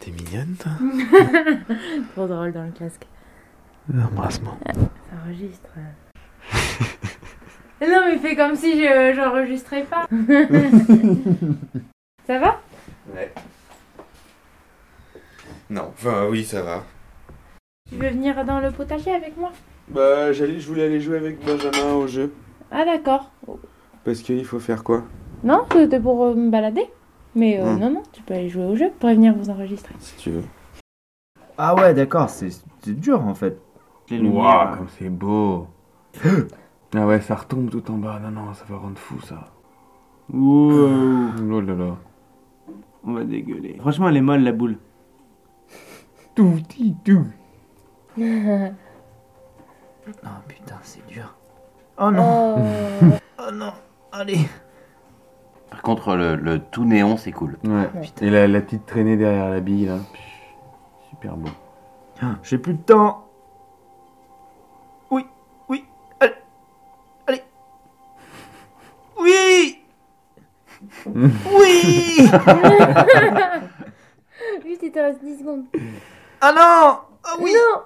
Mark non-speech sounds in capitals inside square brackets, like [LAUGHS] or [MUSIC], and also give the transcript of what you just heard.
T'es mignonne, toi? [LAUGHS] Trop drôle dans le casque. Embrasse-moi. Ça enregistre. [LAUGHS] non, mais fais comme si je j'enregistrais pas. [LAUGHS] Ça va? Ouais. Non, enfin oui, ça va. Tu veux venir dans le potager avec moi? Bah, j'allais, je voulais aller jouer avec Benjamin au jeu. Ah d'accord. Parce qu'il faut faire quoi? Non, c'était pour euh, me balader. Mais euh, Hmm. non, non, tu peux aller jouer au jeu. Je pourrais venir vous enregistrer. Si tu veux. Ah ouais, d'accord, c'est c'est dur en fait. Les lumières. Waouh, comme c'est beau. [GASPS] ah ouais, ça retombe tout en bas. Non, non, ça va rendre fou, ça. Wow, Oh là là. on va dégueuler. Franchement, elle est molle la boule. Tout, petit, tout. [LAUGHS] Oh putain, c'est dur. Oh non, Oh. [LAUGHS] oh non, allez. Par contre, le, le tout néon, c'est cool. Ouais. Et la, la petite traînée derrière la bille, là. Super beau. Ah, J'ai plus de temps. Oui. [LAUGHS] Juste, il te reste 10 secondes. Ah non. Ah oui. Non.